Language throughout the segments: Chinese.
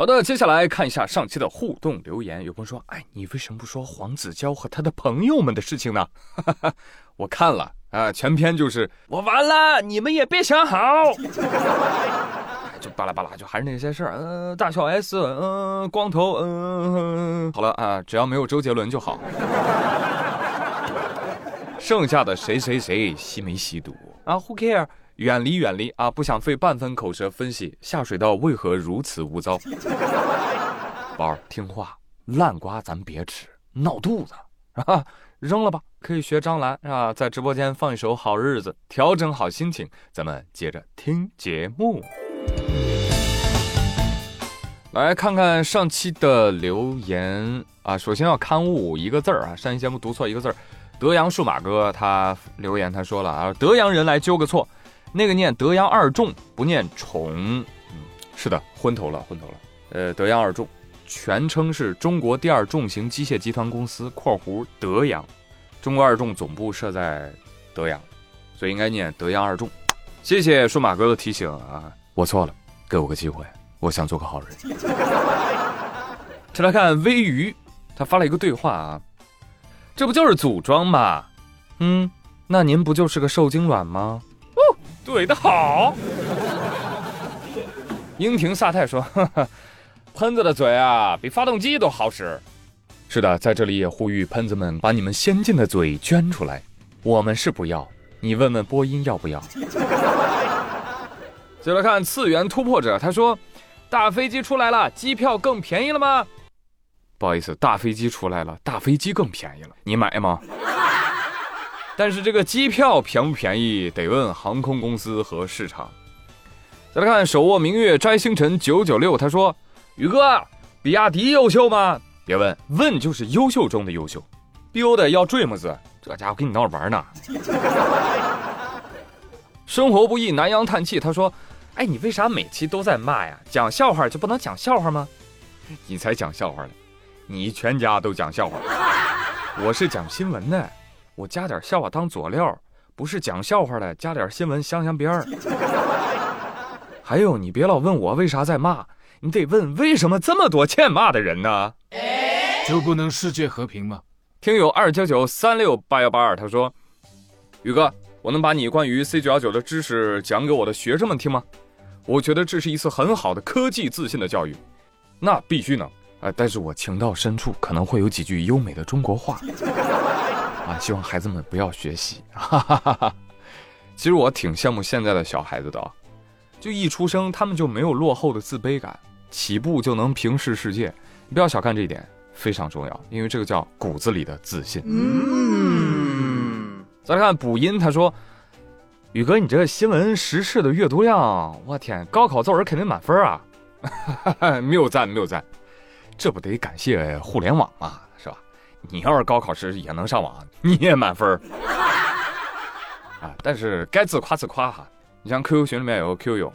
好的，接下来看一下上期的互动留言。有朋友说：“哎，你为什么不说黄子佼和他的朋友们的事情呢？” 我看了啊，全篇就是我完了，你们也别想好，就巴拉巴拉，就还是那些事儿。嗯，大小 S，嗯，光头，嗯，好了啊，只要没有周杰伦就好。剩下的谁谁谁吸没吸毒啊？Who care？远离远离啊！不想费半分口舌分析下水道为何如此污糟。宝儿听话，烂瓜咱别吃，闹肚子啊！扔了吧，可以学张兰啊，在直播间放一首《好日子》，调整好心情，咱们接着听节目。来看看上期的留言啊，首先要刊物一个字儿啊，上期节目读错一个字儿，德阳数码哥他留言他说了啊，德阳人来纠个错。那个念德阳二重，不念重。嗯，是的，昏头了，昏头了。呃，德阳二重，全称是中国第二重型机械集团公司（括弧德阳）。中国二重总部设在德阳，所以应该念德阳二重。谢谢数码哥的提醒啊，我错了，给我个机会，我想做个好人。再来看微鱼，他发了一个对话啊，这不就是组装吗？嗯，那您不就是个受精卵吗？怼得好，英廷萨泰说：“ 喷子的嘴啊，比发动机都好使。”是的，在这里也呼吁喷子们把你们先进的嘴捐出来。我们是不要，你问问波音要不要。接着看次元突破者，他说：“大飞机出来了，机票更便宜了吗？”不好意思，大飞机出来了，大飞机更便宜了，你买吗？但是这个机票便不便宜，得问航空公司和市场。再来看手握明月摘星辰九九六，他说：“宇哥，比亚迪优秀吗？别问，问就是优秀中的优秀。BO 的要 Dreams，这家伙跟你闹着玩呢。生活不易，南阳叹气。他说：“哎，你为啥每期都在骂呀？讲笑话就不能讲笑话吗？你才讲笑话呢，你全家都讲笑话。我是讲新闻的。”我加点笑话当佐料，不是讲笑话的，加点新闻镶镶边儿。还有，你别老问我为啥在骂，你得问为什么这么多欠骂的人呢？就不能世界和平吗？听友二九九三六八幺八二他说：“宇哥，我能把你关于 C 九幺九的知识讲给我的学生们听吗？我觉得这是一次很好的科技自信的教育。那必须能啊！但是我情到深处可能会有几句优美的中国话。”啊，希望孩子们不要学习。哈哈哈哈其实我挺羡慕现在的小孩子的，就一出生他们就没有落后的自卑感，起步就能平视世界。你不要小看这一点，非常重要，因为这个叫骨子里的自信。嗯。再来看补音，他说：“宇哥，你这新闻时事的阅读量，我天，高考作文肯定满分啊！” 哈哈，谬赞谬赞，这不得感谢互联网吗？你要是高考时也能上网，你也满分啊！但是该自夸自夸哈。你像 QQ 群里面有个 Q 友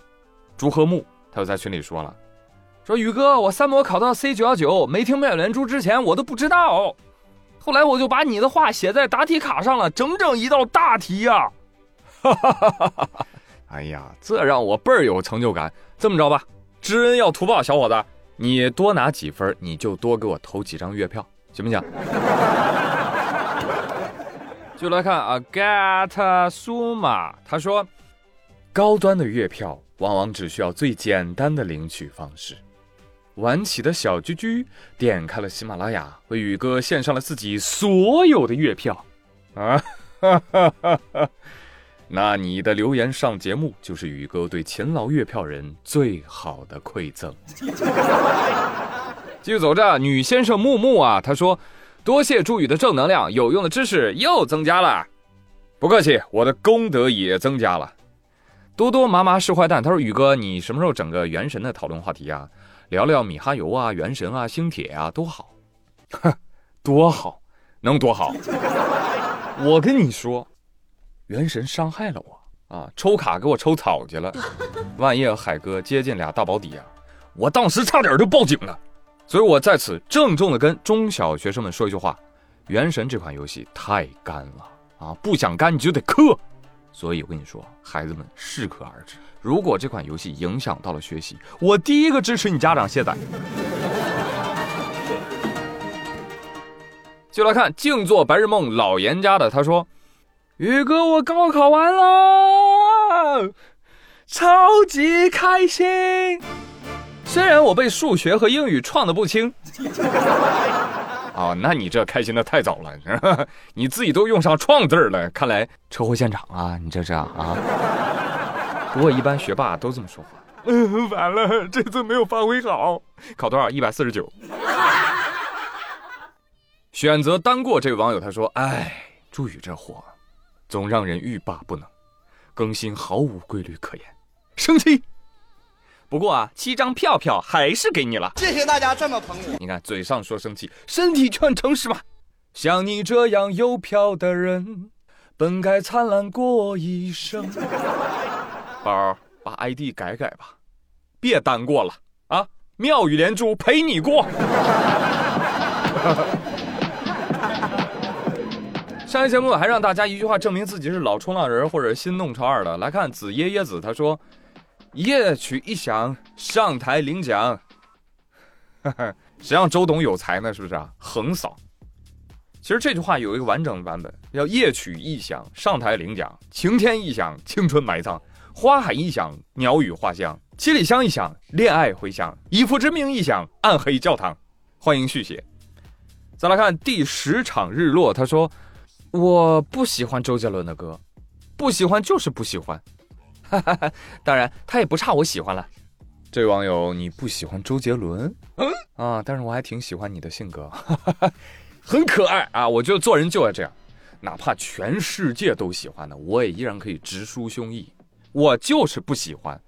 朱和木，他就在群里说了：“说宇哥，我三模考到 C 九幺九，没听妙连珠之前我都不知道，后来我就把你的话写在答题卡上了，整整一道大题呀！” 哈哈哈哈哈！哎呀，这让我倍儿有成就感。这么着吧，知恩要图报，小伙子，你多拿几分，你就多给我投几张月票。行不行？就来看啊，Get 苏玛，他说，高端的月票往往只需要最简单的领取方式。晚起的小居居点开了喜马拉雅，为宇哥献上了自己所有的月票啊！那你的留言上节目，就是宇哥对勤劳月票人最好的馈赠。继续走着，女先生木木啊，他说：“多谢朱宇的正能量，有用的知识又增加了。”不客气，我的功德也增加了。多多麻麻是坏蛋，他说：“宇哥，你什么时候整个原神的讨论话题啊？聊聊米哈游啊、原神啊、星铁啊，多好。”哼，多好，能多好？我跟你说，原神伤害了我啊，抽卡给我抽草去了。万一海哥接近俩大保底啊，我当时差点就报警了。所以我在此郑重的跟中小学生们说一句话：原神这款游戏太干了啊，不想干你就得氪。所以我跟你说，孩子们适可而止。如果这款游戏影响到了学习，我第一个支持你家长卸载。就来看静坐白日梦老严家的，他说：“宇哥，我高考完了，超级开心。虽然我被数学和英语创的不轻。”哦，那你这开心的太早了，你自己都用上“创”字了，看来车祸现场啊，你这是啊？不过一般学霸都这么说话。嗯，完了，这次没有发挥好，考多少？一百四十九。选择单过这位网友他说：“哎，朱宇这货，总让人欲罢不能，更新毫无规律可言，生气。不过啊，七张票票还是给你了，谢谢大家这么捧我。你看，嘴上说生气，身体却很诚实嘛。像你这样有票的人，本该灿烂过一生。宝儿，把 ID 改改吧，别单过了啊！妙语连珠，陪你过。”上一节目还让大家一句话证明自己是老冲浪人或者新弄潮儿的。来看子耶耶子，他说：“夜曲一响，上台领奖。”谁让周董有才呢？是不是啊？横扫。其实这句话有一个完整的版本，叫夜曲一响，上台领奖；晴天一响，青春埋葬；花海一响，鸟语花香；七里香一响，恋爱回响；以父之名一响，暗黑教堂。欢迎续写。再来看第十场日落，他说。我不喜欢周杰伦的歌，不喜欢就是不喜欢。当然，他也不差我喜欢了。这位网友，你不喜欢周杰伦？嗯啊，但是我还挺喜欢你的性格，很可爱啊！我觉得做人就要这样，哪怕全世界都喜欢的，我也依然可以直抒胸臆。我就是不喜欢，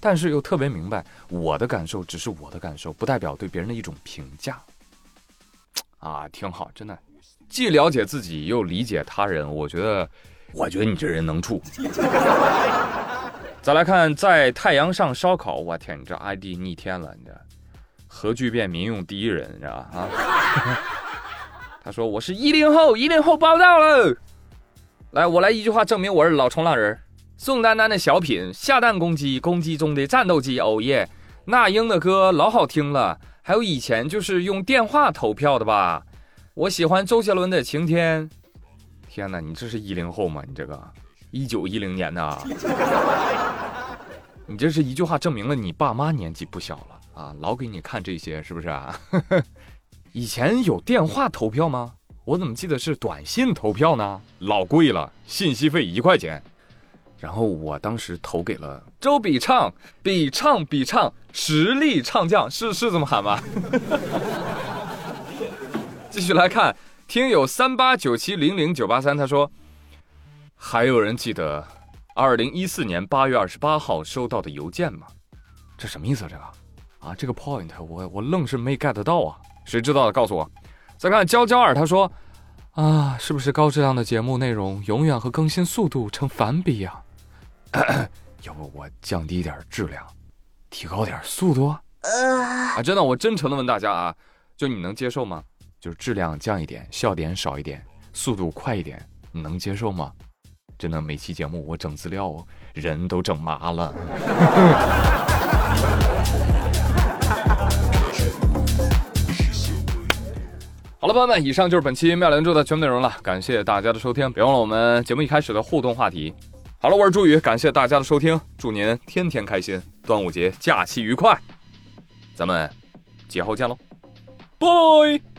但是又特别明白，我的感受只是我的感受，不代表对别人的一种评价。啊，挺好，真的。既了解自己又理解他人，我觉得，我觉得你这人能处。再来看在太阳上烧烤，我天，你这 ID 逆天了，你这核聚变民用第一人，你知道吧？啊，他说我是一零后，一零后报道了。来，我来一句话证明我是老冲浪人。宋丹丹的小品《下蛋公鸡》，公鸡中的战斗机，哦耶！那英的歌老好听了，还有以前就是用电话投票的吧。我喜欢周杰伦的《晴天》。天哪，你这是一零后吗？你这个一九一零年的，你这是一句话证明了你爸妈年纪不小了啊！老给你看这些是不是啊？以前有电话投票吗？我怎么记得是短信投票呢？老贵了，信息费一块钱。然后我当时投给了周笔畅，笔畅笔畅，实力唱将，是是这么喊吗？继续来看，听友三八九七零零九八三，他说：“还有人记得二零一四年八月二十八号收到的邮件吗？这什么意思？啊这个啊，这个 point 我我愣是没 get 到啊！谁知道的告诉我。再看娇娇二，他说：啊，是不是高质量的节目内容永远和更新速度成反比呀？要不我降低点质量，提高点速度啊？啊，真的，我真诚的问大家啊，就你能接受吗？”就是质量降一点，笑点少一点，速度快一点，你能接受吗？真的，每期节目我整资料，人都整麻了。好了，朋友们，以上就是本期妙连珠的全部内容了，感谢大家的收听，别忘了我们节目一开始的互动话题。好了，我是朱宇，感谢大家的收听，祝您天天开心，端午节假期愉快，咱们节后见喽，拜。